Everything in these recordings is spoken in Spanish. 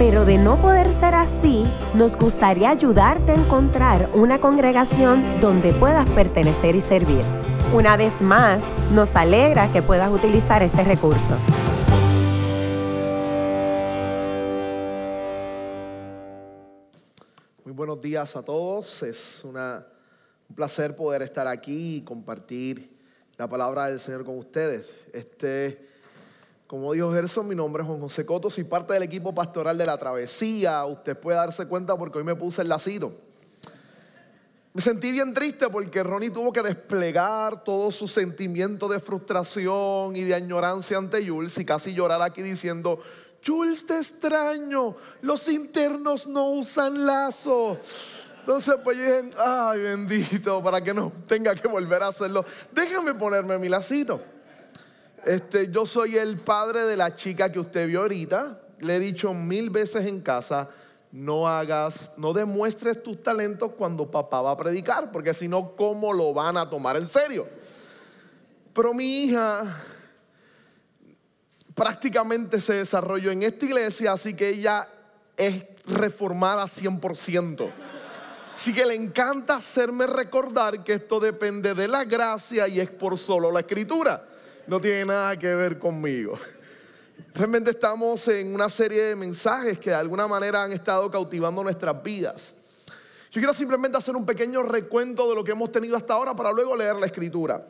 pero de no poder ser así, nos gustaría ayudarte a encontrar una congregación donde puedas pertenecer y servir. Una vez más, nos alegra que puedas utilizar este recurso. Muy buenos días a todos. Es un placer poder estar aquí y compartir la palabra del Señor con ustedes. Este, como dijo Gerson, mi nombre es Juan José Coto, soy parte del equipo pastoral de la travesía. Usted puede darse cuenta porque hoy me puse el lacito. Me sentí bien triste porque Ronnie tuvo que desplegar todo su sentimiento de frustración y de añorancia ante Jules y casi llorar aquí diciendo, Jules te extraño, los internos no usan lazo. Entonces, pues yo dije, ay, bendito, para que no tenga que volver a hacerlo. Déjame ponerme mi lacito. Este, yo soy el padre de la chica que usted vio ahorita. Le he dicho mil veces en casa, no hagas, no demuestres tus talentos cuando papá va a predicar, porque si no, ¿cómo lo van a tomar en serio? Pero mi hija prácticamente se desarrolló en esta iglesia, así que ella es reformada 100%. Así que le encanta hacerme recordar que esto depende de la gracia y es por solo la escritura. No tiene nada que ver conmigo. Realmente estamos en una serie de mensajes que de alguna manera han estado cautivando nuestras vidas. Yo quiero simplemente hacer un pequeño recuento de lo que hemos tenido hasta ahora para luego leer la escritura.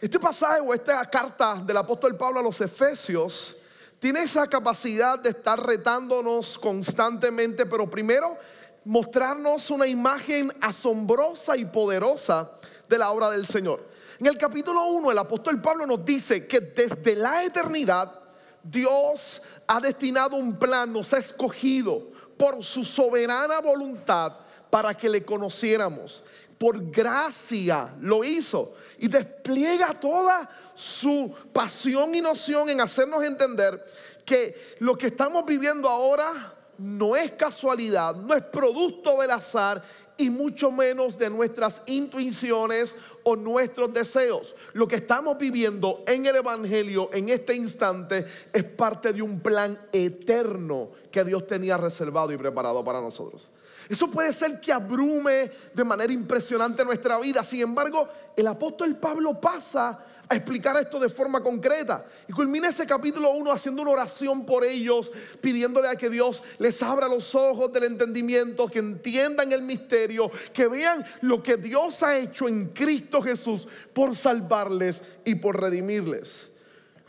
Este pasaje o esta carta del apóstol Pablo a los Efesios tiene esa capacidad de estar retándonos constantemente, pero primero mostrarnos una imagen asombrosa y poderosa de la obra del Señor. En el capítulo 1 el apóstol Pablo nos dice que desde la eternidad Dios ha destinado un plan, nos ha escogido por su soberana voluntad para que le conociéramos. Por gracia lo hizo y despliega toda su pasión y noción en hacernos entender que lo que estamos viviendo ahora no es casualidad, no es producto del azar y mucho menos de nuestras intuiciones o nuestros deseos. Lo que estamos viviendo en el Evangelio en este instante es parte de un plan eterno que Dios tenía reservado y preparado para nosotros. Eso puede ser que abrume de manera impresionante nuestra vida. Sin embargo, el apóstol Pablo pasa a explicar esto de forma concreta. Y culmina ese capítulo 1 haciendo una oración por ellos, pidiéndole a que Dios les abra los ojos del entendimiento, que entiendan el misterio, que vean lo que Dios ha hecho en Cristo Jesús por salvarles y por redimirles.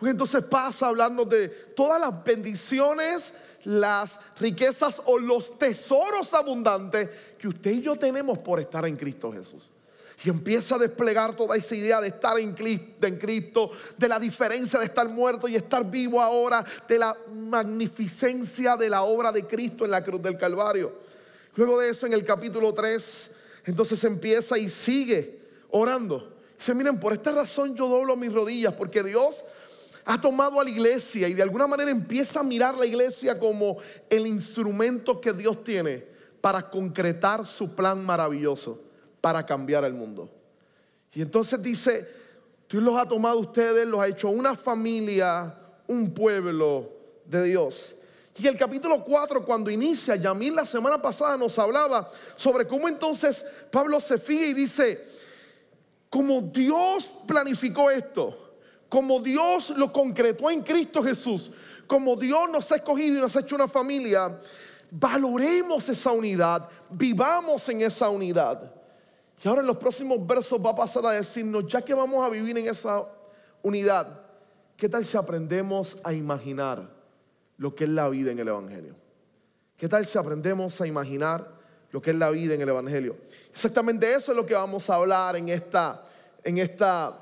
Entonces pasa a hablarnos de todas las bendiciones, las riquezas o los tesoros abundantes que usted y yo tenemos por estar en Cristo Jesús. Y empieza a desplegar toda esa idea de estar en Cristo, de la diferencia de estar muerto y estar vivo ahora, de la magnificencia de la obra de Cristo en la cruz del Calvario. Luego de eso, en el capítulo 3, entonces empieza y sigue orando. Dice, miren, por esta razón yo doblo mis rodillas, porque Dios ha tomado a la iglesia y de alguna manera empieza a mirar la iglesia como el instrumento que Dios tiene para concretar su plan maravilloso para cambiar el mundo. Y entonces dice, Dios los ha tomado ustedes, los ha hecho una familia, un pueblo de Dios. Y el capítulo 4, cuando inicia, Yamil la semana pasada nos hablaba sobre cómo entonces Pablo se fija y dice, como Dios planificó esto, como Dios lo concretó en Cristo Jesús, como Dios nos ha escogido y nos ha hecho una familia, valoremos esa unidad, vivamos en esa unidad. Y ahora en los próximos versos va a pasar a decirnos, ya que vamos a vivir en esa unidad, ¿qué tal si aprendemos a imaginar lo que es la vida en el Evangelio? ¿Qué tal si aprendemos a imaginar lo que es la vida en el Evangelio? Exactamente eso es lo que vamos a hablar en esta, en esta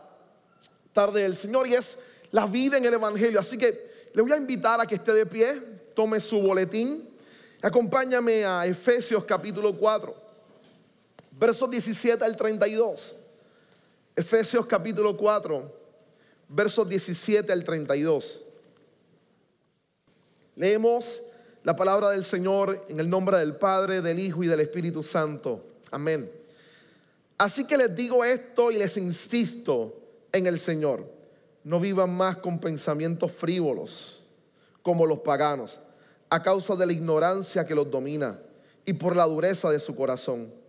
tarde del Señor y es la vida en el Evangelio. Así que le voy a invitar a que esté de pie, tome su boletín, acompáñame a Efesios capítulo 4 versos 17 al 32. Efesios capítulo 4, versos 17 al 32. Leemos la palabra del Señor en el nombre del Padre, del Hijo y del Espíritu Santo. Amén. Así que les digo esto y les insisto en el Señor. No vivan más con pensamientos frívolos como los paganos, a causa de la ignorancia que los domina y por la dureza de su corazón.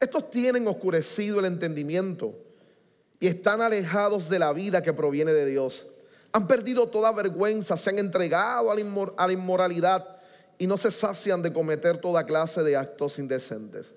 Estos tienen oscurecido el entendimiento y están alejados de la vida que proviene de Dios. Han perdido toda vergüenza, se han entregado a la, inmoralidad y no se sacian de cometer toda clase de actos indecentes.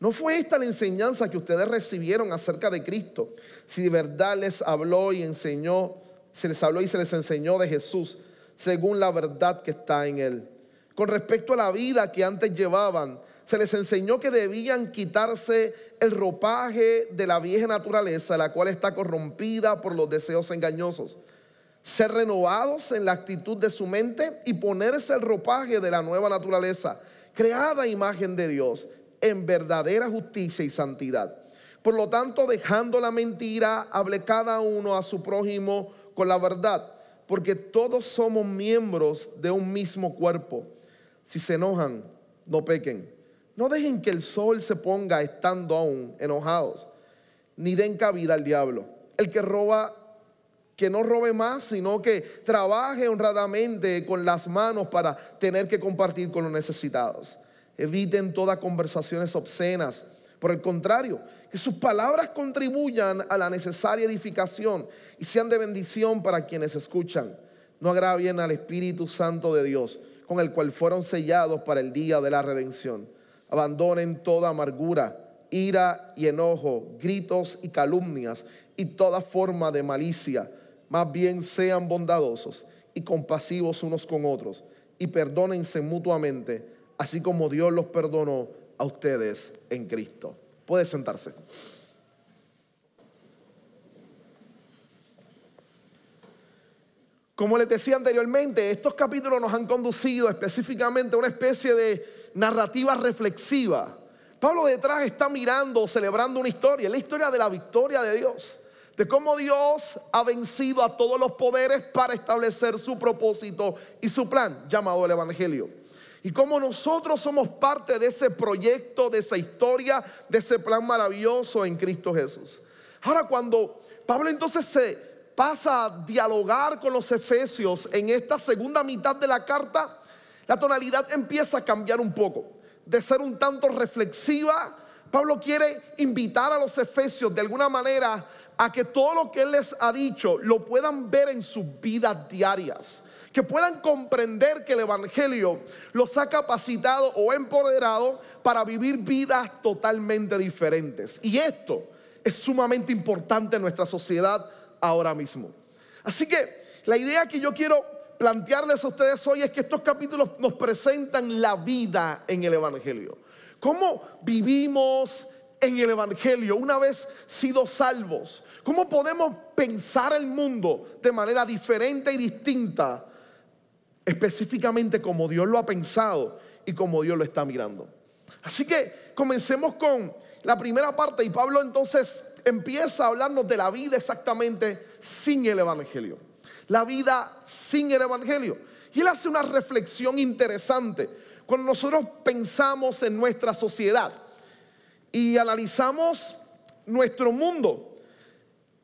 ¿No fue esta la enseñanza que ustedes recibieron acerca de Cristo? Si de verdad les habló y enseñó, se les habló y se les enseñó de Jesús, según la verdad que está en él. Con respecto a la vida que antes llevaban, se les enseñó que debían quitarse el ropaje de la vieja naturaleza, la cual está corrompida por los deseos engañosos. Ser renovados en la actitud de su mente y ponerse el ropaje de la nueva naturaleza, creada imagen de Dios, en verdadera justicia y santidad. Por lo tanto, dejando la mentira, hable cada uno a su prójimo con la verdad, porque todos somos miembros de un mismo cuerpo. Si se enojan, no pequen. No dejen que el sol se ponga estando aún enojados, ni den cabida al diablo. El que roba, que no robe más, sino que trabaje honradamente con las manos para tener que compartir con los necesitados. Eviten todas conversaciones obscenas. Por el contrario, que sus palabras contribuyan a la necesaria edificación y sean de bendición para quienes escuchan. No agravien al Espíritu Santo de Dios, con el cual fueron sellados para el día de la redención abandonen toda amargura, ira y enojo, gritos y calumnias y toda forma de malicia. Más bien sean bondadosos y compasivos unos con otros y perdónense mutuamente, así como Dios los perdonó a ustedes en Cristo. Puede sentarse. Como les decía anteriormente, estos capítulos nos han conducido específicamente a una especie de narrativa reflexiva. Pablo detrás está mirando, celebrando una historia, la historia de la victoria de Dios, de cómo Dios ha vencido a todos los poderes para establecer su propósito y su plan, llamado el Evangelio. Y cómo nosotros somos parte de ese proyecto, de esa historia, de ese plan maravilloso en Cristo Jesús. Ahora cuando Pablo entonces se pasa a dialogar con los efesios en esta segunda mitad de la carta, la tonalidad empieza a cambiar un poco. De ser un tanto reflexiva, Pablo quiere invitar a los efesios de alguna manera a que todo lo que él les ha dicho lo puedan ver en sus vidas diarias. Que puedan comprender que el Evangelio los ha capacitado o empoderado para vivir vidas totalmente diferentes. Y esto es sumamente importante en nuestra sociedad ahora mismo. Así que la idea que yo quiero plantearles a ustedes hoy es que estos capítulos nos presentan la vida en el Evangelio. ¿Cómo vivimos en el Evangelio una vez sido salvos? ¿Cómo podemos pensar el mundo de manera diferente y distinta? Específicamente como Dios lo ha pensado y como Dios lo está mirando. Así que comencemos con la primera parte y Pablo entonces empieza a hablarnos de la vida exactamente sin el Evangelio la vida sin el Evangelio. Y él hace una reflexión interesante. Cuando nosotros pensamos en nuestra sociedad y analizamos nuestro mundo,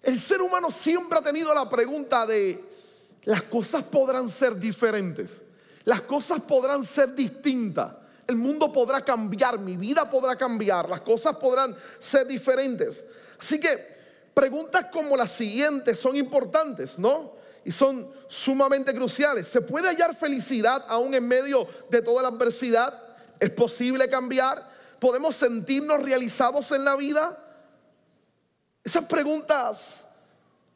el ser humano siempre ha tenido la pregunta de, las cosas podrán ser diferentes, las cosas podrán ser distintas, el mundo podrá cambiar, mi vida podrá cambiar, las cosas podrán ser diferentes. Así que preguntas como las siguientes son importantes, ¿no? Y son sumamente cruciales. ¿Se puede hallar felicidad aún en medio de toda la adversidad? ¿Es posible cambiar? ¿Podemos sentirnos realizados en la vida? Esas preguntas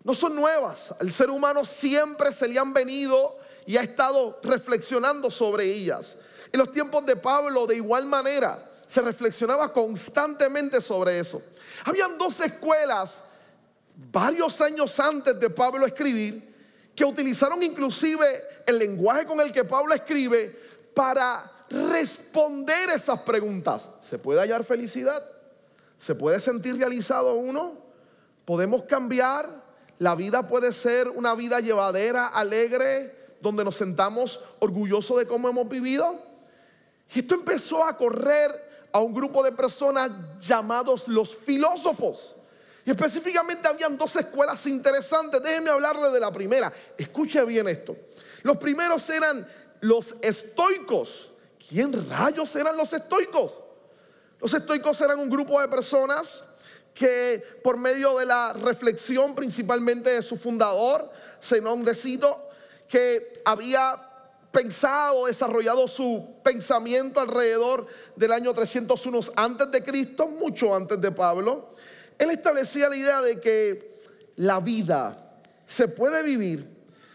no son nuevas. Al ser humano siempre se le han venido y ha estado reflexionando sobre ellas. En los tiempos de Pablo, de igual manera, se reflexionaba constantemente sobre eso. Habían dos escuelas varios años antes de Pablo escribir que utilizaron inclusive el lenguaje con el que Pablo escribe para responder esas preguntas. ¿Se puede hallar felicidad? ¿Se puede sentir realizado uno? podemos cambiar, la vida puede ser una vida llevadera, alegre, donde nos sentamos orgullosos de cómo hemos vivido. Y esto empezó a correr a un grupo de personas llamados los filósofos. Y específicamente habían dos escuelas interesantes. Déjenme hablarle de la primera. Escuche bien esto. Los primeros eran los estoicos. ¿Quién rayos eran los estoicos? Los estoicos eran un grupo de personas que por medio de la reflexión principalmente de su fundador, Zenón de Cito, que había pensado, desarrollado su pensamiento alrededor del año 301 antes de Cristo, mucho antes de Pablo, él establecía la idea de que la vida se puede vivir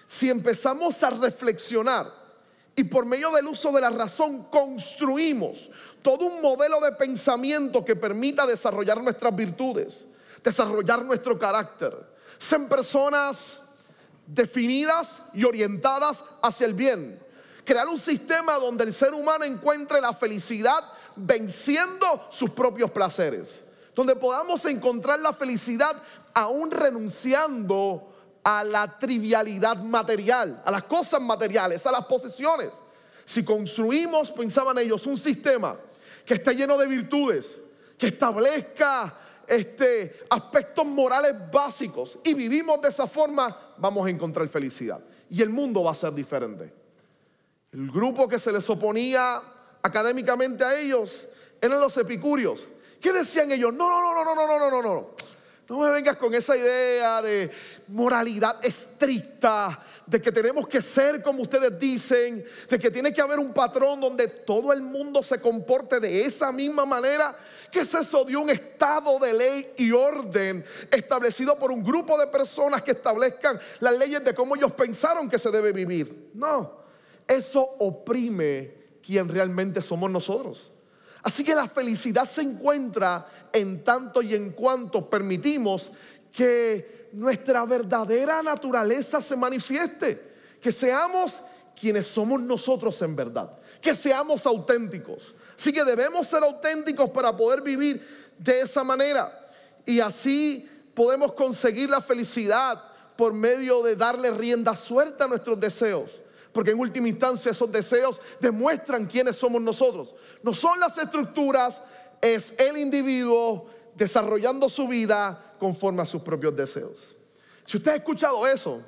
si empezamos a reflexionar y por medio del uso de la razón construimos todo un modelo de pensamiento que permita desarrollar nuestras virtudes, desarrollar nuestro carácter. Ser personas definidas y orientadas hacia el bien. Crear un sistema donde el ser humano encuentre la felicidad venciendo sus propios placeres. Donde podamos encontrar la felicidad aún renunciando a la trivialidad material, a las cosas materiales, a las posesiones. Si construimos, pensaban ellos, un sistema que esté lleno de virtudes, que establezca este, aspectos morales básicos y vivimos de esa forma, vamos a encontrar felicidad. Y el mundo va a ser diferente. El grupo que se les oponía académicamente a ellos eran los epicúreos. ¿Qué decían ellos? No, no, no, no, no, no, no, no, no. No me vengas con esa idea de moralidad estricta, de que tenemos que ser como ustedes dicen, de que tiene que haber un patrón donde todo el mundo se comporte de esa misma manera. ¿Qué es eso de un estado de ley y orden establecido por un grupo de personas que establezcan las leyes de cómo ellos pensaron que se debe vivir? No, eso oprime quien realmente somos nosotros. Así que la felicidad se encuentra en tanto y en cuanto permitimos que nuestra verdadera naturaleza se manifieste, que seamos quienes somos nosotros en verdad, que seamos auténticos. Así que debemos ser auténticos para poder vivir de esa manera y así podemos conseguir la felicidad por medio de darle rienda suelta a nuestros deseos. Porque en última instancia esos deseos demuestran quiénes somos nosotros. No son las estructuras, es el individuo desarrollando su vida conforme a sus propios deseos. Si usted ha escuchado eso,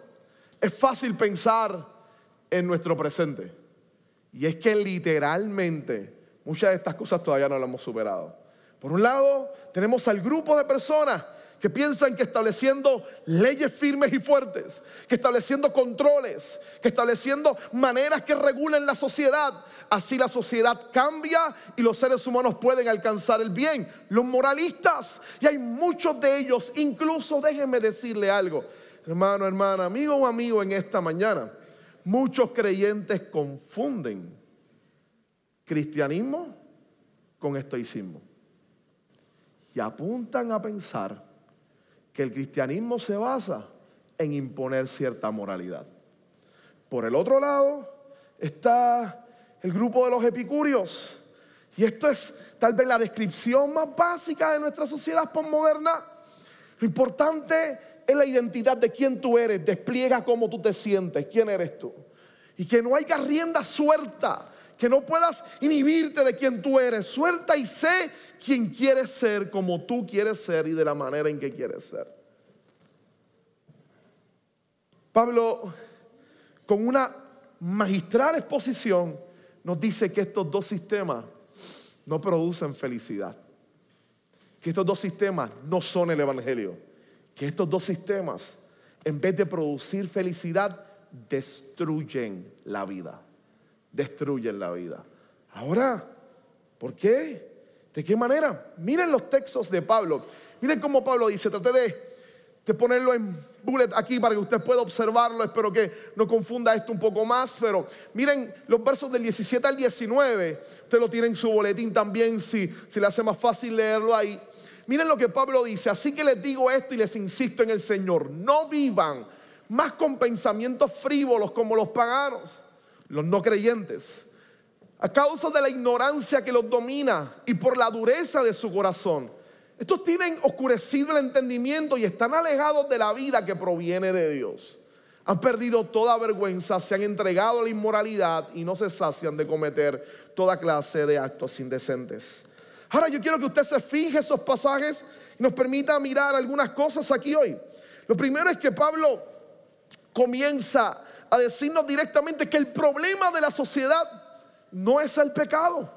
es fácil pensar en nuestro presente. Y es que literalmente muchas de estas cosas todavía no las hemos superado. Por un lado, tenemos al grupo de personas que piensan que estableciendo leyes firmes y fuertes, que estableciendo controles, que estableciendo maneras que regulen la sociedad, así la sociedad cambia y los seres humanos pueden alcanzar el bien. Los moralistas, y hay muchos de ellos, incluso déjenme decirle algo, hermano, hermana, amigo o amigo en esta mañana, muchos creyentes confunden cristianismo con estoicismo y apuntan a pensar que el cristianismo se basa en imponer cierta moralidad. Por el otro lado está el grupo de los epicúreos. Y esto es tal vez la descripción más básica de nuestra sociedad postmoderna. Lo importante es la identidad de quién tú eres, despliega cómo tú te sientes, quién eres tú. Y que no haya rienda suelta, que no puedas inhibirte de quién tú eres. Suelta y sé quien quiere ser como tú quieres ser y de la manera en que quieres ser. Pablo, con una magistral exposición, nos dice que estos dos sistemas no producen felicidad. Que estos dos sistemas no son el Evangelio. Que estos dos sistemas, en vez de producir felicidad, destruyen la vida. Destruyen la vida. Ahora, ¿por qué? ¿De qué manera? Miren los textos de Pablo. Miren cómo Pablo dice, traté de, ponerlo en bullet aquí para que usted pueda observarlo. Espero que no confunda esto un poco más. Pero miren los versos del 17 al 19. Usted lo tiene en su boletín también si, si le hace más fácil leerlo ahí. Miren lo que Pablo dice. Así que les digo esto y les insisto en el Señor. No vivan más con pensamientos frívolos como los paganos, los no creyentes a causa de la ignorancia que los domina y por la dureza de su corazón. Estos tienen oscurecido el entendimiento y están alejados de la vida que proviene de Dios. Han perdido toda vergüenza, se han entregado a la inmoralidad y no se sacian de cometer toda clase de actos indecentes. Ahora yo quiero que usted se fije esos pasajes y nos permita mirar algunas cosas aquí hoy. Lo primero es que Pablo comienza a decirnos directamente que el problema de la sociedad no es el pecado.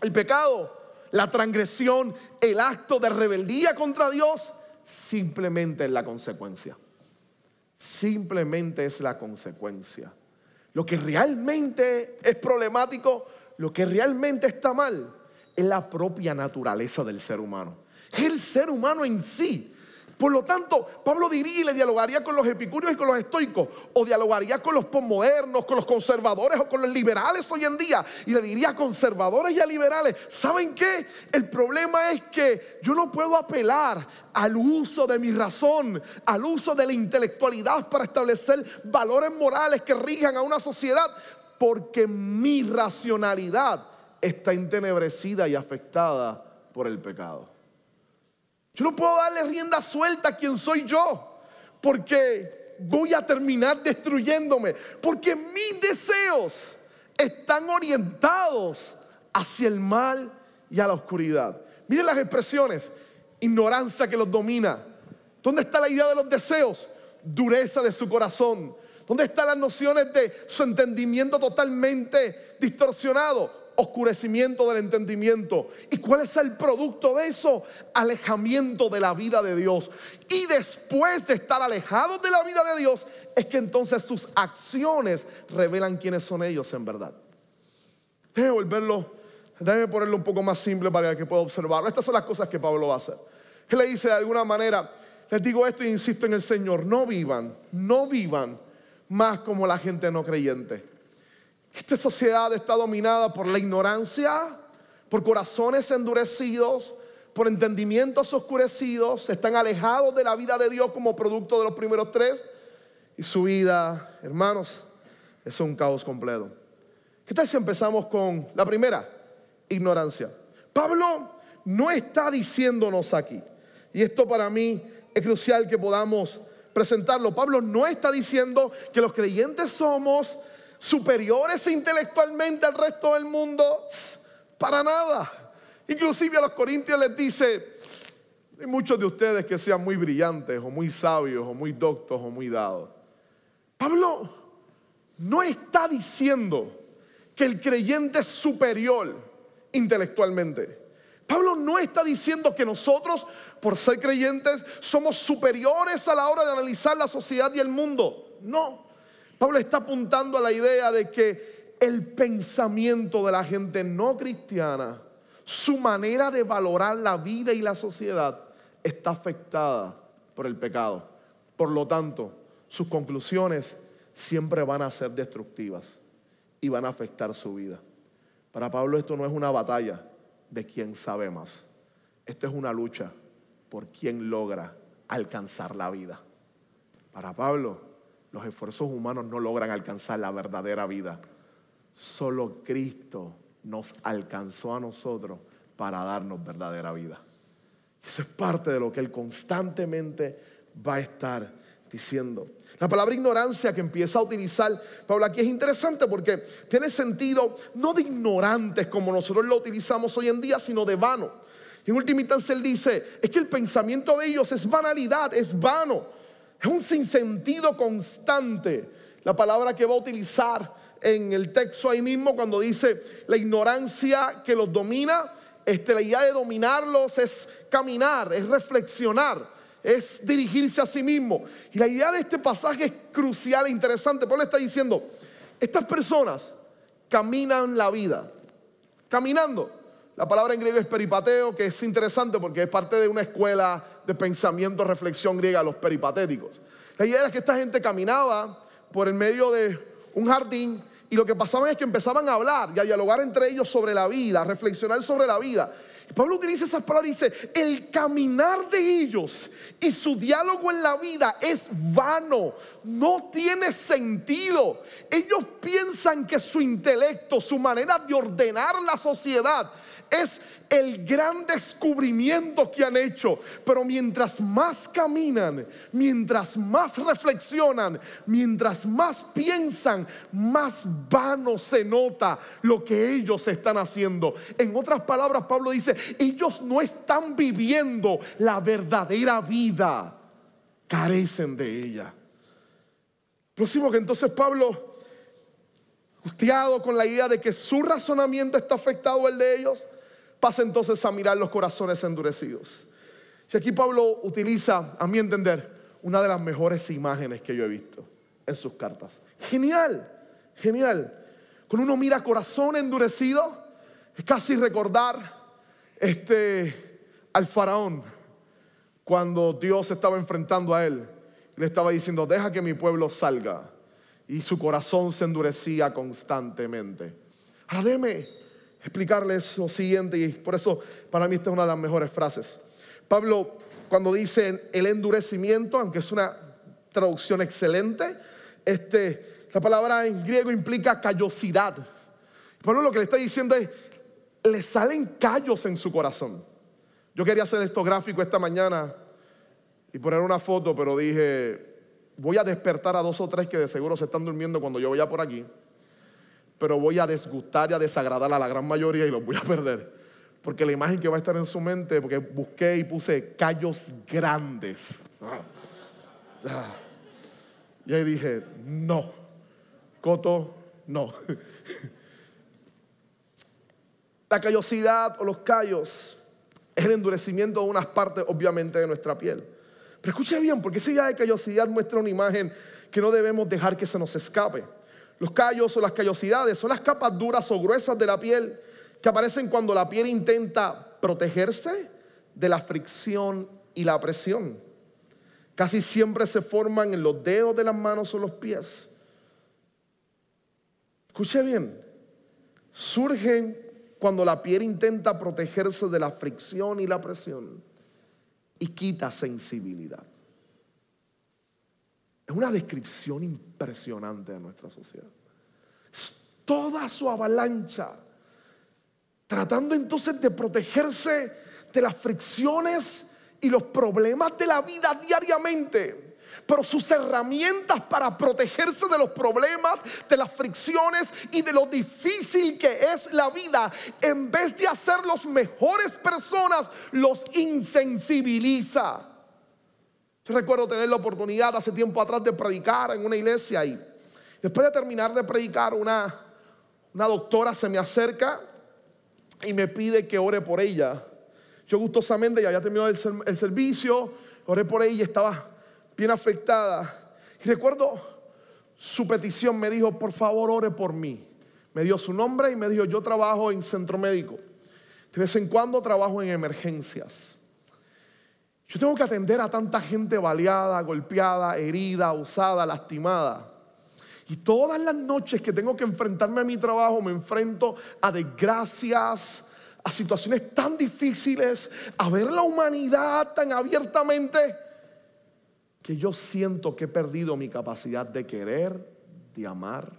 El pecado, la transgresión, el acto de rebeldía contra Dios, simplemente es la consecuencia simplemente es la consecuencia. Lo que realmente es problemático, lo que realmente está mal, es la propia naturaleza del ser humano. Es el ser humano en sí por lo tanto, Pablo diría y le dialogaría con los epicúreos y con los estoicos, o dialogaría con los posmodernos, con los conservadores o con los liberales hoy en día, y le diría a conservadores y a liberales, ¿saben qué? El problema es que yo no puedo apelar al uso de mi razón, al uso de la intelectualidad para establecer valores morales que rijan a una sociedad, porque mi racionalidad está entenebrecida y afectada por el pecado. Yo no puedo darle rienda suelta a quien soy yo, porque voy a terminar destruyéndome, porque mis deseos están orientados hacia el mal y a la oscuridad. Miren las expresiones, ignorancia que los domina. ¿Dónde está la idea de los deseos? Dureza de su corazón. ¿Dónde están las nociones de su entendimiento totalmente distorsionado? Oscurecimiento del entendimiento. ¿Y cuál es el producto de eso? Alejamiento de la vida de Dios. Y después de estar alejados de la vida de Dios, es que entonces sus acciones revelan quiénes son ellos en verdad. Déjeme volverlo, déjeme ponerlo un poco más simple para que pueda observarlo. Estas son las cosas que Pablo va a hacer. Él le dice de alguna manera, les digo esto e insisto en el Señor, no vivan, no vivan más como la gente no creyente esta sociedad está dominada por la ignorancia, por corazones endurecidos, por entendimientos oscurecidos, están alejados de la vida de Dios como producto de los primeros tres. Y su vida, hermanos, es un caos completo. ¿Qué tal si empezamos con la primera? Ignorancia. Pablo no está diciéndonos aquí, y esto para mí es crucial que podamos presentarlo. Pablo no está diciendo que los creyentes somos superiores intelectualmente al resto del mundo? Para nada. Inclusive a los corintios les dice, hay muchos de ustedes que sean muy brillantes o muy sabios o muy doctos o muy dados. Pablo no está diciendo que el creyente es superior intelectualmente. Pablo no está diciendo que nosotros, por ser creyentes, somos superiores a la hora de analizar la sociedad y el mundo. No. Pablo está apuntando a la idea de que el pensamiento de la gente no cristiana, su manera de valorar la vida y la sociedad está afectada por el pecado. Por lo tanto, sus conclusiones siempre van a ser destructivas y van a afectar su vida. Para Pablo esto no es una batalla de quien sabe más. Esto es una lucha por quien logra alcanzar la vida. Para Pablo, los esfuerzos humanos no logran alcanzar la verdadera vida. Solo Cristo nos alcanzó a nosotros para darnos verdadera vida. Eso es parte de lo que Él constantemente va a estar diciendo. La palabra ignorancia que empieza a utilizar Pablo aquí es interesante porque tiene sentido no de ignorantes como nosotros lo utilizamos hoy en día, sino de vano. En última instancia él dice, es que el pensamiento de ellos es banalidad, es vano. Es un sinsentido constante. La palabra que va a utilizar en el texto ahí mismo cuando dice la ignorancia que los domina, este, la idea de dominarlos es caminar, es reflexionar, es dirigirse a sí mismo. Y la idea de este pasaje es crucial e interesante. Pablo está diciendo, estas personas caminan la vida, caminando. La palabra en griego es peripateo, que es interesante porque es parte de una escuela de pensamiento, reflexión griega, los peripatéticos. La idea era que esta gente caminaba por el medio de un jardín y lo que pasaba es que empezaban a hablar y a dialogar entre ellos sobre la vida, a reflexionar sobre la vida. Pablo utiliza esas palabras y dice, el caminar de ellos y su diálogo en la vida es vano, no tiene sentido. Ellos piensan que su intelecto, su manera de ordenar la sociedad, es el gran descubrimiento que han hecho. Pero mientras más caminan, mientras más reflexionan, mientras más piensan, más vano se nota lo que ellos están haciendo. En otras palabras, Pablo dice, ellos no están viviendo la verdadera vida, carecen de ella. Próximo que entonces Pablo angustiado con la idea de que su razonamiento está afectado el de ellos, pasa entonces a mirar los corazones endurecidos. Y aquí Pablo utiliza, a mi entender, una de las mejores imágenes que yo he visto en sus cartas. Genial, genial. Cuando uno mira corazón endurecido, es casi recordar este, al faraón cuando Dios estaba enfrentando a él. Le estaba diciendo, deja que mi pueblo salga y su corazón se endurecía constantemente. Ahora déjeme explicarles lo siguiente y por eso para mí esta es una de las mejores frases. Pablo cuando dice el endurecimiento, aunque es una traducción excelente, este, la palabra en griego implica callosidad. Pablo lo que le está diciendo es, le salen callos en su corazón. Yo quería hacer esto gráfico esta mañana y poner una foto, pero dije, voy a despertar a dos o tres que de seguro se están durmiendo cuando yo vaya por aquí, pero voy a desgustar y a desagradar a la gran mayoría y los voy a perder. Porque la imagen que va a estar en su mente, porque busqué y puse callos grandes. Ah. Y ahí dije, no, Coto, no. La callosidad o los callos es el endurecimiento de unas partes, obviamente, de nuestra piel. Pero escuche bien, porque esa idea de callosidad muestra una imagen que no debemos dejar que se nos escape. Los callos o las callosidades son las capas duras o gruesas de la piel que aparecen cuando la piel intenta protegerse de la fricción y la presión. Casi siempre se forman en los dedos de las manos o los pies. Escuche bien, surgen cuando la piel intenta protegerse de la fricción y la presión y quita sensibilidad. Es una descripción impresionante de nuestra sociedad. Toda su avalancha, tratando entonces de protegerse de las fricciones y los problemas de la vida diariamente pero sus herramientas para protegerse de los problemas, de las fricciones y de lo difícil que es la vida, en vez de hacerlos mejores personas, los insensibiliza. Yo recuerdo tener la oportunidad hace tiempo atrás de predicar en una iglesia y después de terminar de predicar, una, una doctora se me acerca y me pide que ore por ella. Yo gustosamente ya había terminado el, el servicio, oré por ella y estaba bien afectada. Y recuerdo su petición, me dijo, por favor, ore por mí. Me dio su nombre y me dijo, yo trabajo en centro médico. De vez en cuando trabajo en emergencias. Yo tengo que atender a tanta gente baleada, golpeada, herida, usada, lastimada. Y todas las noches que tengo que enfrentarme a mi trabajo, me enfrento a desgracias, a situaciones tan difíciles, a ver la humanidad tan abiertamente que yo siento que he perdido mi capacidad de querer, de amar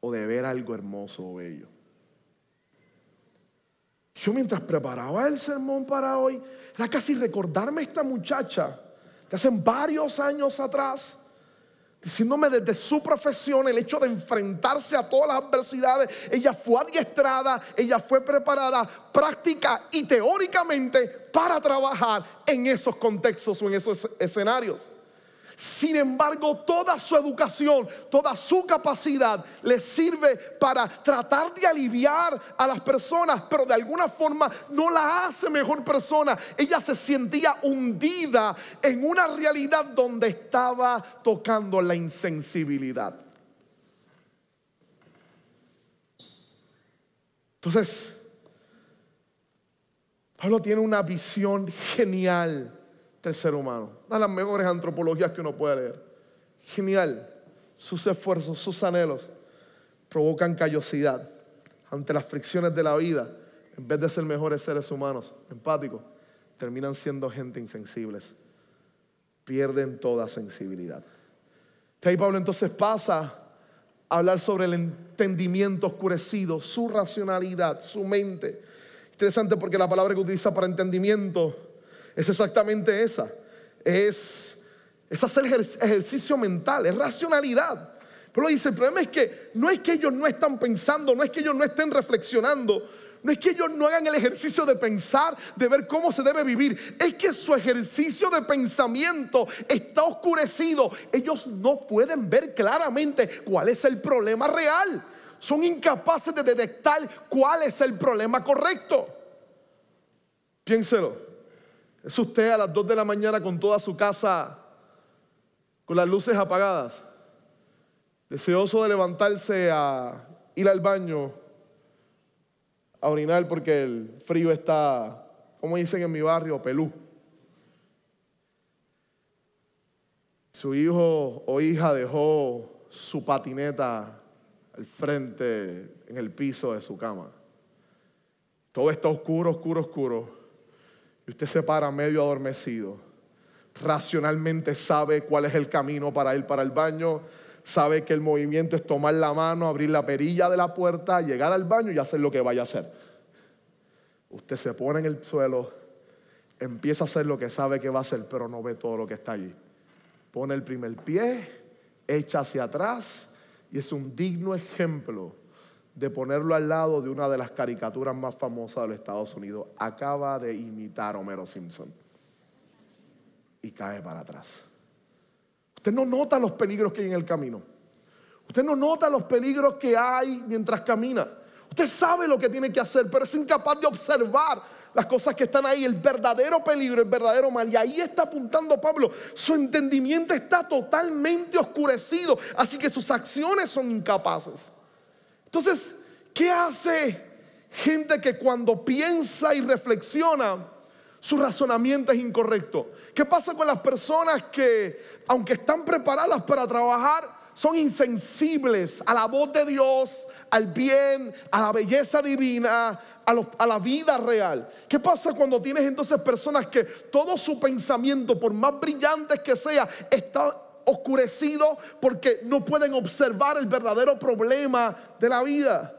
o de ver algo hermoso o bello. Yo mientras preparaba el sermón para hoy, era casi recordarme a esta muchacha de hace varios años atrás, diciéndome desde su profesión el hecho de enfrentarse a todas las adversidades. Ella fue adiestrada, ella fue preparada práctica y teóricamente para trabajar en esos contextos o en esos escenarios. Sin embargo, toda su educación, toda su capacidad le sirve para tratar de aliviar a las personas, pero de alguna forma no la hace mejor persona. Ella se sentía hundida en una realidad donde estaba tocando la insensibilidad. Entonces, Pablo tiene una visión genial del ser humano. Una de las mejores antropologías que uno puede leer. Genial. Sus esfuerzos, sus anhelos provocan callosidad ante las fricciones de la vida. En vez de ser mejores seres humanos, empáticos, terminan siendo gente insensibles. Pierden toda sensibilidad. De ahí Pablo entonces pasa hablar sobre el entendimiento oscurecido, su racionalidad, su mente. Interesante porque la palabra que utiliza para entendimiento es exactamente esa. Es, es hacer ejercicio mental, es racionalidad. Pero dice, el problema es que no es que ellos no están pensando, no es que ellos no estén reflexionando, no es que ellos no hagan el ejercicio de pensar, de ver cómo se debe vivir. Es que su ejercicio de pensamiento está oscurecido. Ellos no pueden ver claramente cuál es el problema real. Son incapaces de detectar cuál es el problema correcto. Piénselo. Es usted a las 2 de la mañana con toda su casa con las luces apagadas, deseoso de levantarse a ir al baño a orinar porque el frío está, como dicen en mi barrio, pelú. Su hijo o hija dejó su patineta al frente en el piso de su cama. Todo está oscuro, oscuro, oscuro. Y usted se para medio adormecido. Racionalmente sabe cuál es el camino para ir para el baño. Sabe que el movimiento es tomar la mano, abrir la perilla de la puerta, llegar al baño y hacer lo que vaya a hacer. Usted se pone en el suelo, empieza a hacer lo que sabe que va a hacer, pero no ve todo lo que está allí. Pone el primer pie, echa hacia atrás y es un digno ejemplo de ponerlo al lado de una de las caricaturas más famosas de los Estados Unidos. Acaba de imitar a Homero Simpson y cae para atrás. Usted no nota los peligros que hay en el camino. Usted no nota los peligros que hay mientras camina. Usted sabe lo que tiene que hacer, pero es incapaz de observar las cosas que están ahí, el verdadero peligro, el verdadero mal. Y ahí está apuntando Pablo. Su entendimiento está totalmente oscurecido, así que sus acciones son incapaces. Entonces, ¿qué hace gente que cuando piensa y reflexiona, su razonamiento es incorrecto? ¿Qué pasa con las personas que, aunque están preparadas para trabajar, son insensibles a la voz de Dios, al bien, a la belleza divina, a, la vida real. ¿Qué pasa cuando tienes entonces personas que todo su pensamiento, por más brillantes que sea, está oscurecido porque no pueden observar el verdadero problema de la vida?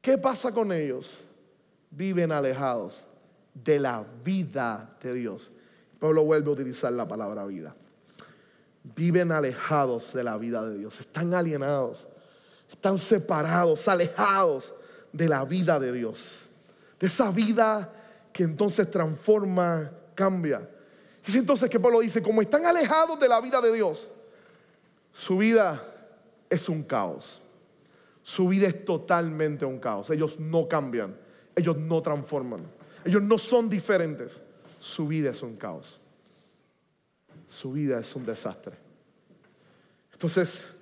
¿Qué pasa con ellos? Viven alejados de la vida de Dios. Pablo vuelve a utilizar la palabra vida. Viven alejados de la vida de Dios, están alienados, están separados, alejados de la vida de Dios, de esa vida que entonces transforma, cambia. Es entonces que Pablo dice, como están alejados de la vida de Dios, su vida es un caos. Su vida es totalmente un caos. Ellos no cambian, ellos no transforman, ellos no son diferentes. Su vida es un caos. Su vida es un desastre. Entonces,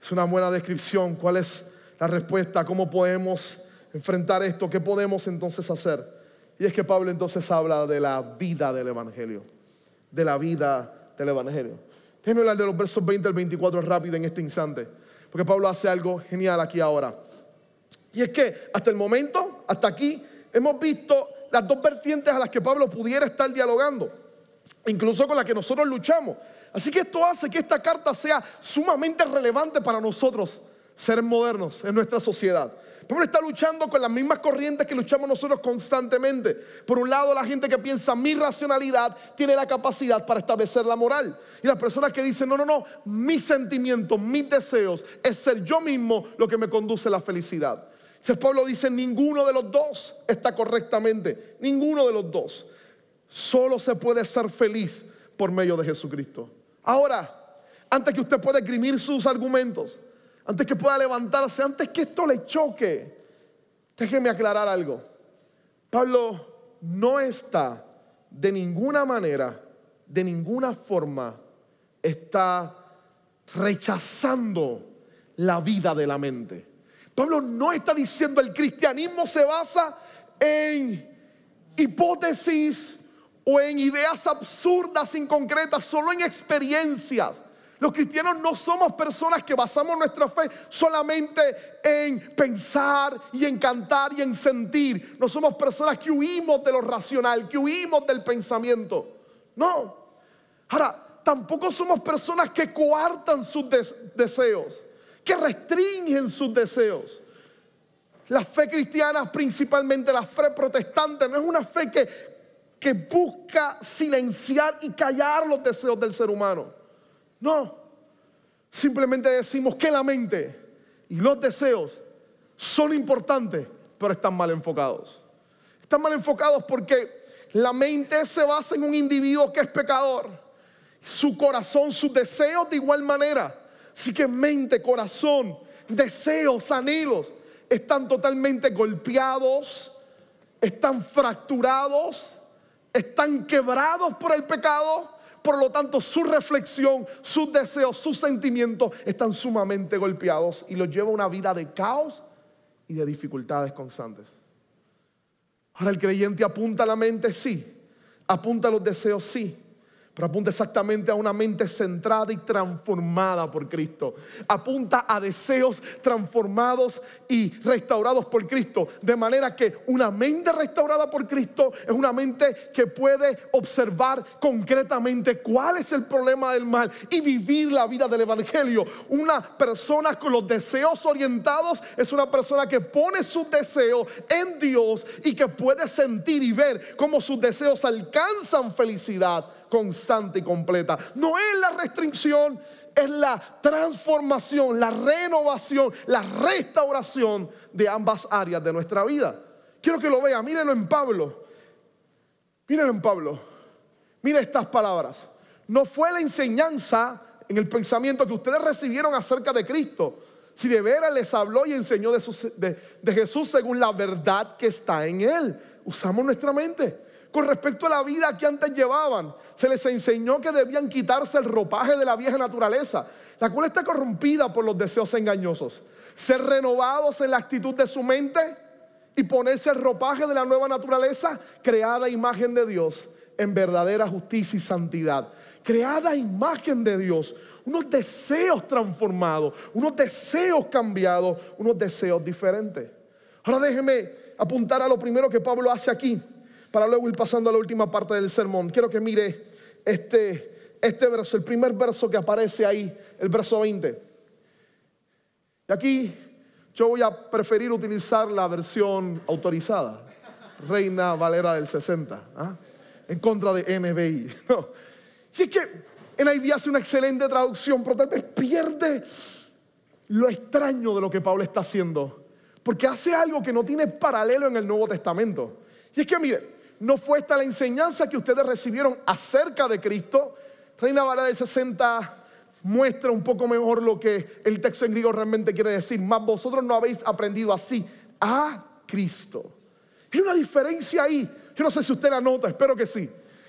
es una buena descripción. ¿Cuál es la respuesta? ¿Cómo podemos enfrentar esto? ¿Qué podemos entonces hacer? Y es que Pablo entonces habla de la vida del Evangelio. De la vida del Evangelio. Déjenme hablar de los versos 20 al 24 rápido en este instante. Porque Pablo hace algo genial aquí ahora. Y es que hasta el momento, hasta aquí, hemos visto las dos vertientes a las que Pablo pudiera estar dialogando. Incluso con las que nosotros luchamos. Así que esto hace que esta carta sea sumamente relevante para nosotros, seres modernos en nuestra sociedad. Pablo está luchando con las mismas corrientes que luchamos nosotros constantemente. Por un lado, la gente que piensa mi racionalidad tiene la capacidad para establecer la moral. Y las personas que dicen, no, no, no, mis sentimientos, mis deseos, es ser yo mismo lo que me conduce a la felicidad. Entonces Pablo dice, ninguno de los dos está correctamente, ninguno de los dos. Solo se puede ser feliz por medio de Jesucristo. Ahora, antes que usted pueda escribir sus argumentos, antes que pueda levantarse, antes que esto le choque, déjeme aclarar algo. Pablo no está de ninguna manera, de ninguna forma, está rechazando la vida de la mente. Pablo no está diciendo el cristianismo se basa en hipótesis o en ideas absurdas, inconcretas, solo en experiencias. Los cristianos no somos personas que basamos nuestra fe solamente en pensar y en cantar y en sentir. No somos personas que huimos de lo racional, que huimos del pensamiento. No. Ahora, tampoco somos personas que coartan sus deseos que restringen sus deseos. La fe cristiana, principalmente la fe protestante, no es una fe que, que busca silenciar y callar los deseos del ser humano. No, simplemente decimos que la mente y los deseos son importantes, pero están mal enfocados. Están mal enfocados porque la mente se basa en un individuo que es pecador. Su corazón, sus deseos de igual manera. Así que mente, corazón, deseos, anhelos están totalmente golpeados, están fracturados, están quebrados por el pecado. Por lo tanto, su reflexión, sus deseos, sus sentimientos están sumamente golpeados y los lleva a una vida de caos y de dificultades constantes. Ahora el creyente apunta la mente, sí. Apunta los deseos, sí pero apunta exactamente a una mente centrada y transformada por Cristo. Apunta a deseos transformados y restaurados por Cristo. De manera que una mente restaurada por Cristo es una mente que puede observar concretamente cuál es el problema del mal y vivir la vida del Evangelio. Una persona con los deseos orientados es una persona que pone sus deseos en Dios y que puede sentir y ver cómo sus deseos alcanzan felicidad constante y completa. No es la restricción, es la transformación, la renovación, la restauración de ambas áreas de nuestra vida. Quiero que lo vea, mírenlo en Pablo. Mírenlo en Pablo. Mire estas palabras. No fue la enseñanza en el pensamiento que ustedes recibieron acerca de Cristo, si de veras les habló y enseñó de Jesús según la verdad que está en Él. Usamos nuestra mente con respecto a la vida que antes llevaban. Se les enseñó que debían quitarse el ropaje de la vieja naturaleza, la cual está corrompida por los deseos engañosos. Ser renovados en la actitud de su mente y ponerse el ropaje de la nueva naturaleza, creada imagen de Dios en verdadera justicia y santidad. Creada imagen de Dios, unos deseos transformados, unos deseos cambiados, unos deseos diferentes. Ahora déjeme apuntar a lo primero que Pablo hace aquí para luego ir pasando a la última parte del sermón. Quiero que mire este, este verso, el primer verso que aparece ahí, el verso 20. Y aquí yo voy a preferir utilizar la versión autorizada, Reina Valera del 60, ¿ah? en contra de NBI. Y es que NIV hace una excelente traducción, pero tal vez pierde lo extraño de lo que Pablo está haciendo, porque hace algo que no tiene paralelo en el Nuevo Testamento. Y es que, mire, no fue esta la enseñanza que ustedes recibieron acerca de Cristo. Reina Valera del 60 muestra un poco mejor lo que el texto en griego realmente quiere decir. Más vosotros no habéis aprendido así a Cristo. Hay una diferencia ahí. Yo no sé si usted la nota, espero que sí.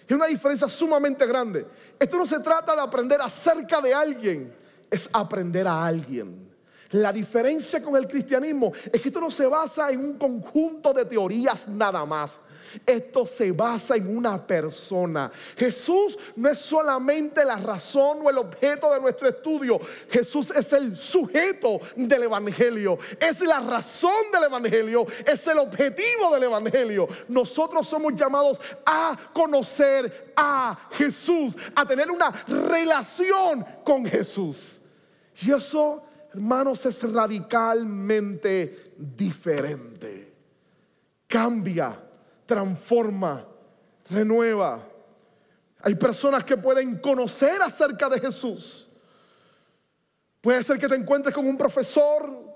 Hay una diferencia sumamente grande. Esto no se trata de aprender acerca de alguien, es aprender a alguien. La diferencia con el cristianismo es que esto no se basa en un conjunto de teorías nada más. Esto se basa en una persona. Jesús no es solamente la razón o el objeto de nuestro estudio. Jesús es el sujeto del Evangelio. Es la razón del Evangelio. Es el objetivo del Evangelio. Nosotros somos llamados a conocer a Jesús, a tener una relación con Jesús. Y eso, hermanos, es radicalmente diferente. Cambia transforma, renueva. Hay personas que pueden conocer acerca de Jesús. Puede ser que te encuentres con un profesor,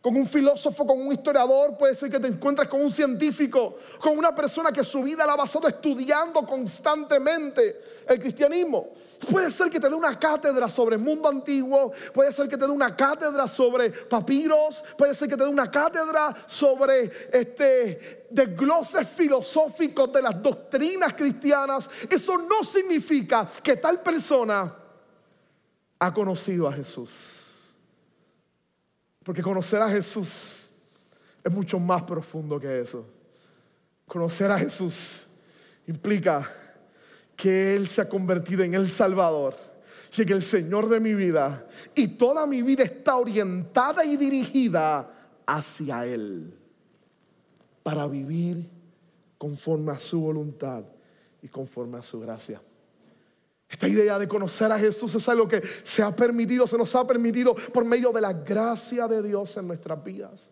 con un filósofo, con un historiador, puede ser que te encuentres con un científico, con una persona que su vida la ha basado estudiando constantemente el cristianismo. Puede ser que te dé una cátedra sobre el mundo antiguo, puede ser que te dé una cátedra sobre papiros, puede ser que te dé una cátedra sobre este desgloses filosóficos de las doctrinas cristianas. Eso no significa que tal persona ha conocido a Jesús. Porque conocer a Jesús es mucho más profundo que eso. Conocer a Jesús implica que Él se ha convertido en el Salvador y en el Señor de mi vida. Y toda mi vida está orientada y dirigida hacia Él para vivir conforme a su voluntad y conforme a su gracia. Esta idea de conocer a Jesús es algo que se ha permitido, se nos ha permitido por medio de la gracia de Dios en nuestras vidas.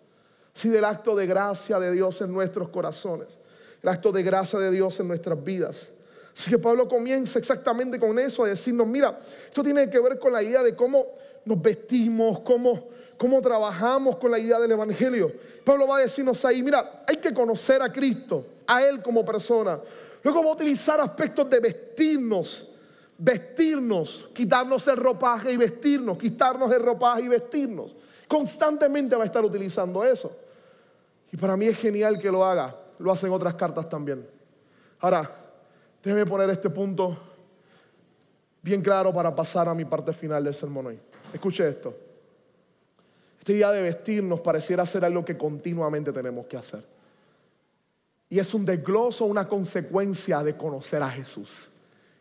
Sí, del acto de gracia de Dios en nuestros corazones. El acto de gracia de Dios en nuestras vidas. Así que Pablo comienza exactamente con eso, a decirnos, mira, esto tiene que ver con la idea de cómo nos vestimos, cómo, cómo trabajamos con la idea del Evangelio. Pablo va a decirnos ahí, mira, hay que conocer a Cristo, a Él como persona. Luego va a utilizar aspectos de vestirnos, vestirnos, quitarnos el ropaje y vestirnos, quitarnos el ropaje y vestirnos. Constantemente va a estar utilizando eso. Y para mí es genial que lo haga. Lo hacen otras cartas también. Ahora, Déjeme poner este punto bien claro para pasar a mi parte final del sermón hoy. Escuche esto. Este día de vestirnos pareciera ser algo que continuamente tenemos que hacer. Y es un desgloso, una consecuencia de conocer a Jesús.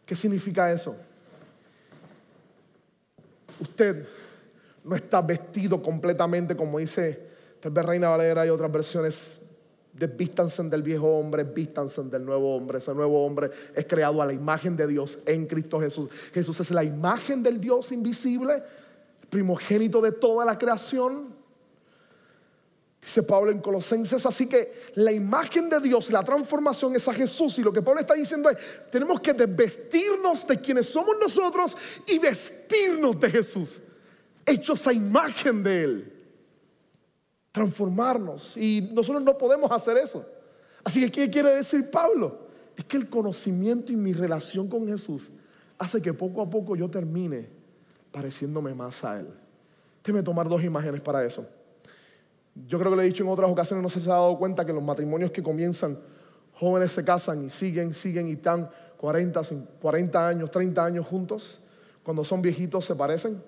¿Qué significa eso? Usted no está vestido completamente como dice tal vez Reina Valera y otras versiones Desvístanse del viejo hombre, vístanse del nuevo hombre. Ese nuevo hombre es creado a la imagen de Dios en Cristo Jesús. Jesús es la imagen del Dios invisible, primogénito de toda la creación. Dice Pablo en Colosenses, así que la imagen de Dios, la transformación es a Jesús. Y lo que Pablo está diciendo es, tenemos que desvestirnos de quienes somos nosotros y vestirnos de Jesús, hechos a imagen de Él transformarnos. Y nosotros no podemos hacer eso. Así que, ¿qué quiere decir Pablo? Es que el conocimiento y mi relación con Jesús hace que poco a poco yo termine pareciéndome más a Él. Déjeme tomar dos imágenes para eso. Yo creo que lo he dicho en otras ocasiones, no sé si se ha dado cuenta que los matrimonios que comienzan, jóvenes se casan y siguen, siguen y están 40, 40 años, 30 años juntos. Cuando son viejitos se parecen.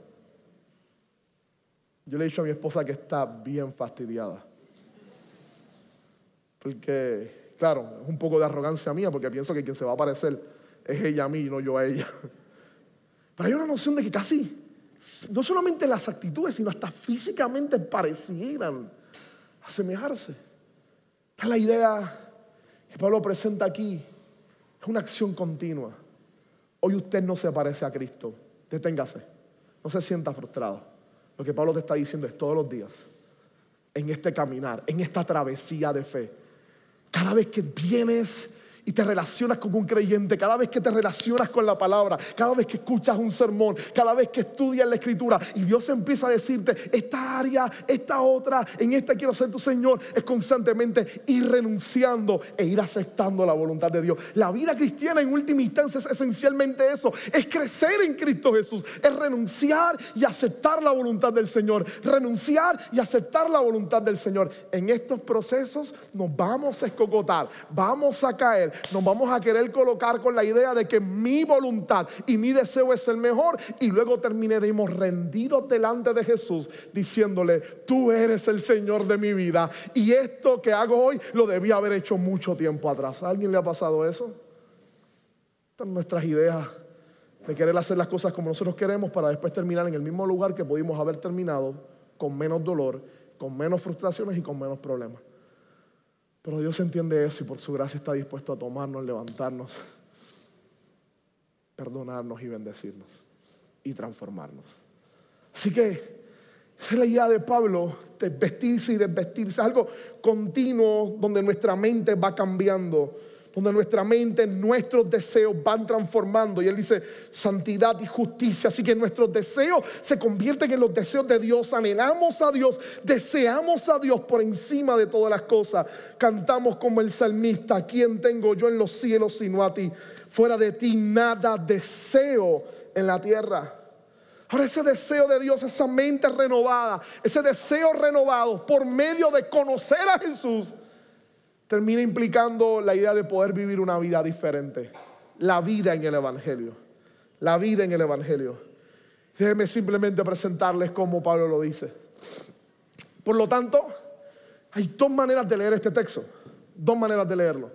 Yo le he dicho a mi esposa que está bien fastidiada. Porque, claro, es un poco de arrogancia mía porque pienso que quien se va a parecer es ella a mí y no yo a ella. Pero hay una noción de que casi, no solamente las actitudes, sino hasta físicamente parecieran asemejarse. Esta es la idea que Pablo presenta aquí. Es una acción continua. Hoy usted no se parece a Cristo. Deténgase. No se sienta frustrado. Lo que Pablo te está diciendo es todos los días, en este caminar, en esta travesía de fe, cada vez que vienes y te relacionas con un creyente, cada vez que te relacionas con la palabra, cada vez que escuchas un sermón, cada vez que estudias la escritura y Dios empieza a decirte, esta área, esta otra, en esta quiero ser tu Señor, es constantemente ir renunciando e ir aceptando la voluntad de Dios. La vida cristiana en última instancia es esencialmente eso, es crecer en Cristo Jesús, es renunciar y aceptar la voluntad del Señor, renunciar y aceptar la voluntad del Señor. En estos procesos nos vamos a escocotar, vamos a caer, nos vamos a querer colocar con la idea de que mi voluntad y mi deseo es el mejor y luego terminaremos rendidos delante de Jesús diciéndole, tú eres el Señor de mi vida y esto que hago hoy lo debía haber hecho mucho tiempo atrás. ¿A alguien le ha pasado eso? Están nuestras ideas de querer hacer las cosas como nosotros queremos para después terminar en el mismo lugar que pudimos haber terminado con menos dolor, con menos frustraciones y con menos problemas. Pero Dios entiende eso y por su gracia está dispuesto a tomarnos, levantarnos, perdonarnos y bendecirnos y transformarnos. Así que esa es la idea de Pablo, de vestirse y desvestirse, algo continuo donde nuestra mente va cambiando donde nuestra mente, nuestros deseos van transformando. Y Él dice santidad y justicia. Así que nuestros deseos se convierten en los deseos de Dios. Anhelamos a Dios, deseamos a Dios por encima de todas las cosas. Cantamos como el salmista, ¿quién tengo yo en los cielos sino a ti? Fuera de ti nada deseo en la tierra. Ahora ese deseo de Dios, esa mente renovada, ese deseo renovado por medio de conocer a Jesús termina implicando la idea de poder vivir una vida diferente. La vida en el Evangelio. La vida en el Evangelio. Déjenme simplemente presentarles como Pablo lo dice. Por lo tanto, hay dos maneras de leer este texto. Dos maneras de leerlo.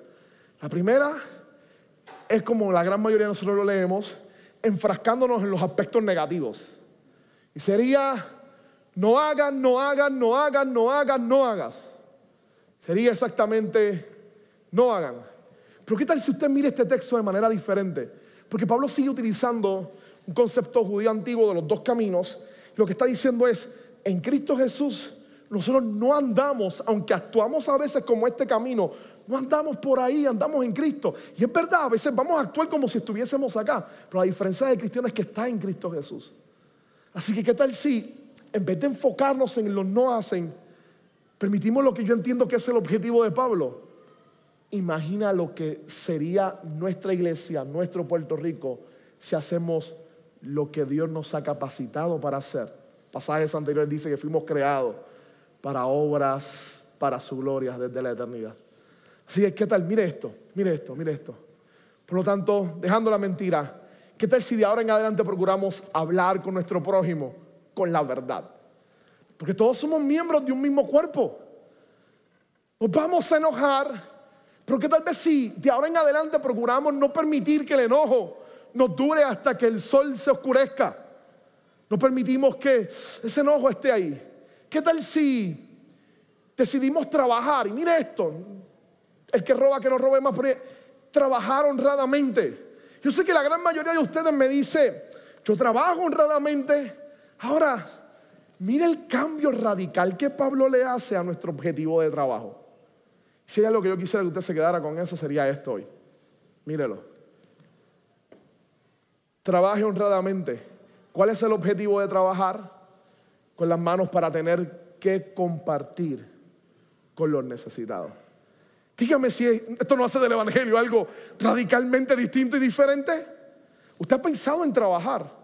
La primera es como la gran mayoría de nosotros lo leemos, enfrascándonos en los aspectos negativos. Y sería, no hagan, no hagan, no hagan, no hagan, no hagas. Sería exactamente, no hagan. Pero ¿qué tal si usted mire este texto de manera diferente? Porque Pablo sigue utilizando un concepto judío antiguo de los dos caminos. Lo que está diciendo es, en Cristo Jesús nosotros no andamos, aunque actuamos a veces como este camino, no andamos por ahí, andamos en Cristo. Y es verdad, a veces vamos a actuar como si estuviésemos acá, pero la diferencia del cristiano es que está en Cristo Jesús. Así que, ¿qué tal si en vez de enfocarnos en los no hacen, permitimos lo que yo entiendo que es el objetivo de Pablo? Imagina lo que sería nuestra iglesia, nuestro Puerto Rico, si hacemos lo que Dios nos ha capacitado para hacer. Pasajes anteriores dice que fuimos creados para obras, para su gloria desde la eternidad. Así que, ¿qué tal? Mire esto, mire esto, mire esto. Por lo tanto, dejando la mentira, ¿qué tal si de ahora en adelante procuramos hablar con nuestro prójimo con la verdad? Porque todos somos miembros de un mismo cuerpo. Nos vamos a enojar, pero ¿qué tal vez si de ahora en adelante procuramos no permitir que el enojo nos dure hasta que el sol se oscurezca? No permitimos que ese enojo esté ahí. ¿Qué tal si decidimos trabajar? Y mire esto, el que roba, que no robe más, trabajar honradamente. Yo sé que la gran mayoría de ustedes me dice, yo trabajo honradamente. Ahora, mire el cambio radical que Pablo le hace a nuestro objetivo de trabajo. Si hay algo que yo quisiera que usted se quedara con eso, sería esto hoy. Mírelo. Trabaje honradamente. ¿Cuál es el objetivo de trabajar? con las manos para tener que compartir con los necesitados. Dígame si esto no hace del Evangelio algo radicalmente distinto y diferente. Usted ha pensado en trabajar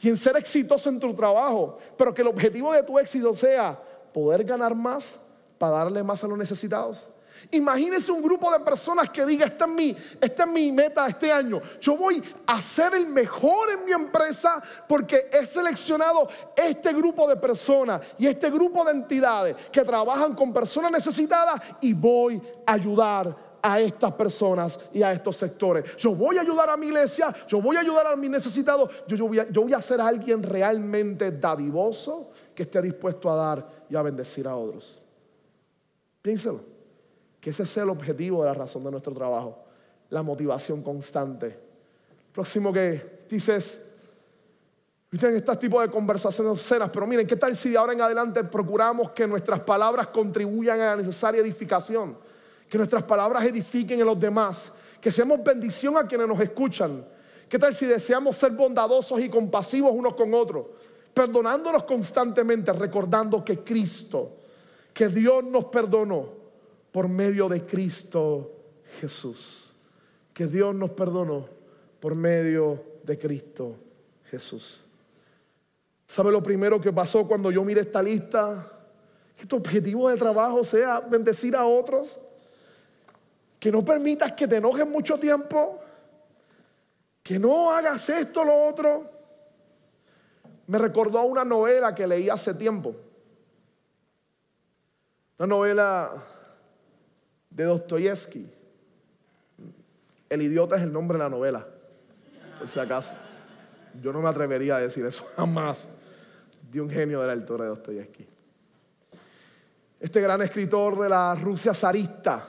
y en ser exitoso en tu trabajo, pero que el objetivo de tu éxito sea poder ganar más para darle más a los necesitados. Imagínese un grupo de personas que diga, esta es, mi, esta es mi meta este año. Yo voy a ser el mejor en mi empresa porque he seleccionado este grupo de personas y este grupo de entidades que trabajan con personas necesitadas y voy a ayudar a estas personas y a estos sectores. Yo voy a ayudar a mi iglesia, yo voy a ayudar a mis necesitados, yo, voy, a, ser alguien realmente dadivoso que esté dispuesto a dar y a bendecir a otros. Piénselo que ese es el objetivo de la razón de nuestro trabajo, la motivación constante. Próximo que dices, en estos tipos de conversaciones obscenas, pero miren, ¿qué tal si de ahora en adelante procuramos que nuestras palabras contribuyan a la necesaria edificación? Que nuestras palabras edifiquen a los demás, que seamos bendición a quienes nos escuchan. ¿Qué tal si deseamos ser bondadosos y compasivos unos con otros? Perdonándonos constantemente, recordando que Cristo, que Dios nos perdonó, por medio de Cristo Jesús. Que Dios nos perdonó por medio de Cristo Jesús. ¿Sabe lo primero que pasó cuando yo miré esta lista? Que tu objetivo de trabajo sea bendecir a otros. Que no permitas que te enojes mucho tiempo. Que no hagas esto o lo otro. Me recordó una novela que leí hace tiempo. Una novela de Dostoyevsky. El idiota es el nombre de la novela, por si acaso. Yo no me atrevería a decir eso jamás de un genio de la altura de Dostoyevsky. Este gran escritor de la Rusia zarista,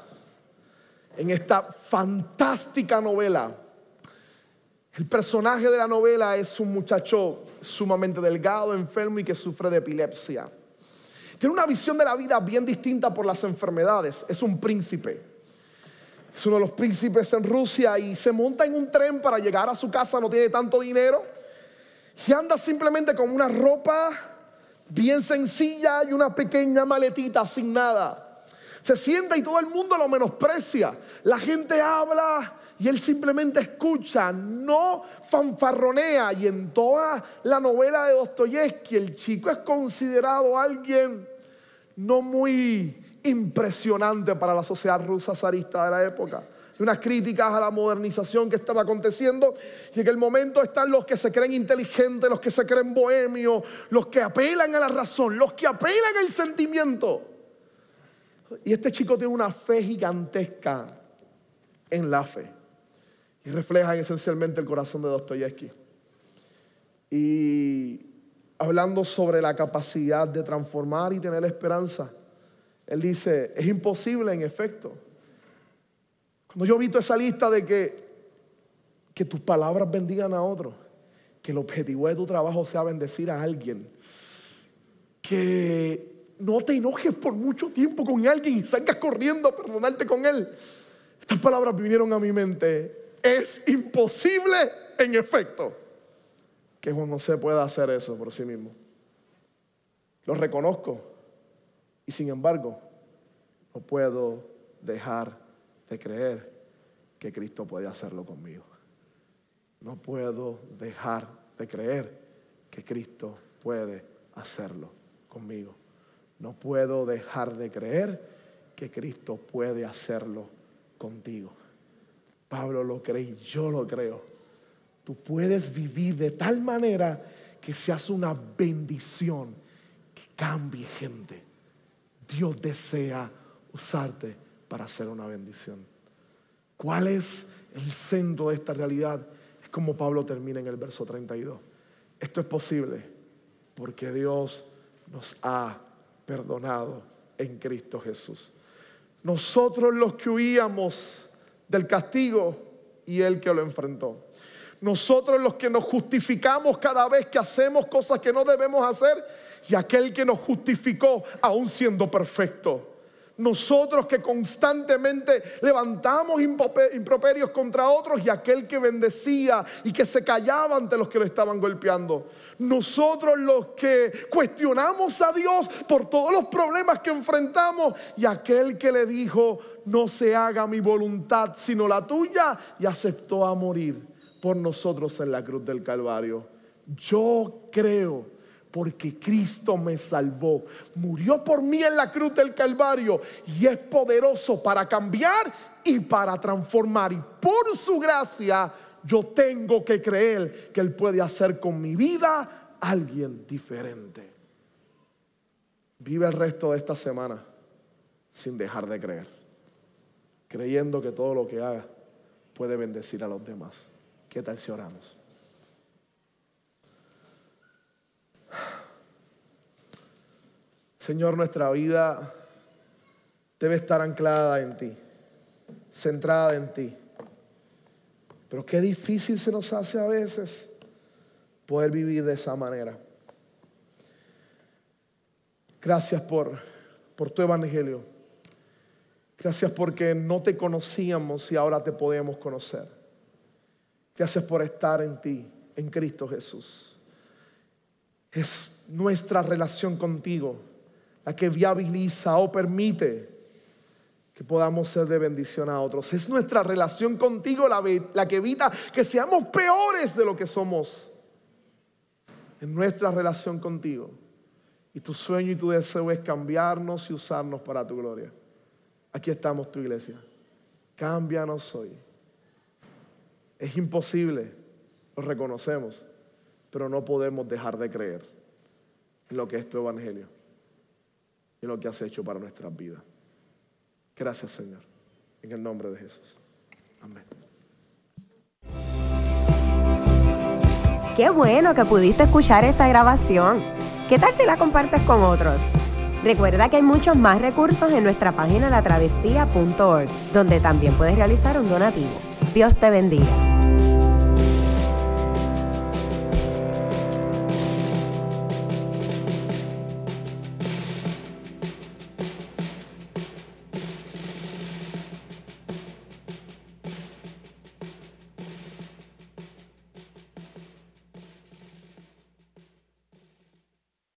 en esta fantástica novela, el personaje de la novela es un muchacho sumamente delgado, enfermo y que sufre de epilepsia. Tiene una visión de la vida bien distinta por las enfermedades. Es un príncipe. Es uno de los príncipes en Rusia y se monta en un tren para llegar a su casa, no tiene tanto dinero. Y anda simplemente con una ropa bien sencilla y una pequeña maletita sin nada. Se sienta y todo el mundo lo menosprecia. La gente habla y él simplemente escucha, no fanfarronea. Y en toda la novela de Dostoyevsky, el chico es considerado alguien no muy impresionante para la sociedad rusa zarista de la época. Unas críticas a la modernización que estaba aconteciendo. Y en el momento están los que se creen inteligentes, los que se creen bohemios, los que apelan a la razón, los que apelan al sentimiento. Y este chico tiene una fe gigantesca en la fe. Y refleja esencialmente el corazón de Dostoyevsky. Y hablando sobre la capacidad de transformar y tener esperanza, él dice, es imposible en efecto. Cuando yo he visto esa lista de que, que tus palabras bendigan a otros, que el objetivo de tu trabajo sea bendecir a alguien, que no te enojes por mucho tiempo con alguien y salgas corriendo a perdonarte con él. Estas palabras vinieron a mi mente. Es imposible, en efecto, que Juan José pueda hacer eso por sí mismo. Lo reconozco y sin embargo no puedo dejar de creer que Cristo puede hacerlo conmigo. No puedo dejar de creer que Cristo puede hacerlo conmigo. No puedo dejar de creer que Cristo puede hacerlo contigo. Pablo lo cree yo lo creo. Tú puedes vivir de tal manera que seas una bendición, que cambie gente. Dios desea usarte para hacer una bendición. ¿Cuál es el centro de esta realidad? Es como Pablo termina en el verso 32. Esto es posible porque Dios nos ha perdonado en Cristo Jesús. Nosotros los que huíamos del castigo y Él que lo enfrentó. Nosotros los que nos justificamos cada vez que hacemos cosas que no debemos hacer y aquel que nos justificó aún siendo perfecto. Nosotros que constantemente levantamos improperios contra otros y aquel que bendecía y que se callaba ante los que lo estaban golpeando. Nosotros los que cuestionamos a Dios por todos los problemas que enfrentamos y aquel que le dijo, no se haga mi voluntad sino la tuya y aceptó a morir por nosotros en la cruz del Calvario. Yo creo porque Cristo me salvó. Murió por mí en la cruz del Calvario y es poderoso para cambiar y para transformar. Y por su gracia yo tengo que creer que Él puede hacer con mi vida alguien diferente. Vive el resto de esta semana sin dejar de creer, creyendo que todo lo que haga puede bendecir a los demás. ¿Qué tal si oramos? Señor, nuestra vida debe estar anclada en ti, centrada en ti. Pero qué difícil se nos hace a veces poder vivir de esa manera. Gracias por, por tu evangelio. Gracias porque no te conocíamos y ahora te podemos conocer. Gracias por estar en ti, en Cristo Jesús. Es nuestra relación contigo la que viabiliza o permite que podamos ser de bendición a otros. Es nuestra relación contigo la, que evita que seamos peores de lo que somos. Es nuestra relación contigo. Y tu sueño y tu deseo es cambiarnos y usarnos para tu gloria. Aquí estamos tu iglesia. Cámbianos hoy. Es imposible, lo reconocemos, pero no podemos dejar de creer en lo que es tu evangelio y lo que has hecho para nuestras vidas. Gracias, Señor. En el nombre de Jesús. Amén. Qué bueno que pudiste escuchar esta grabación. ¿Qué tal si la compartes con otros? Recuerda que hay muchos más recursos en nuestra página latravesía.org, donde también puedes realizar un donativo. Dios te bendiga.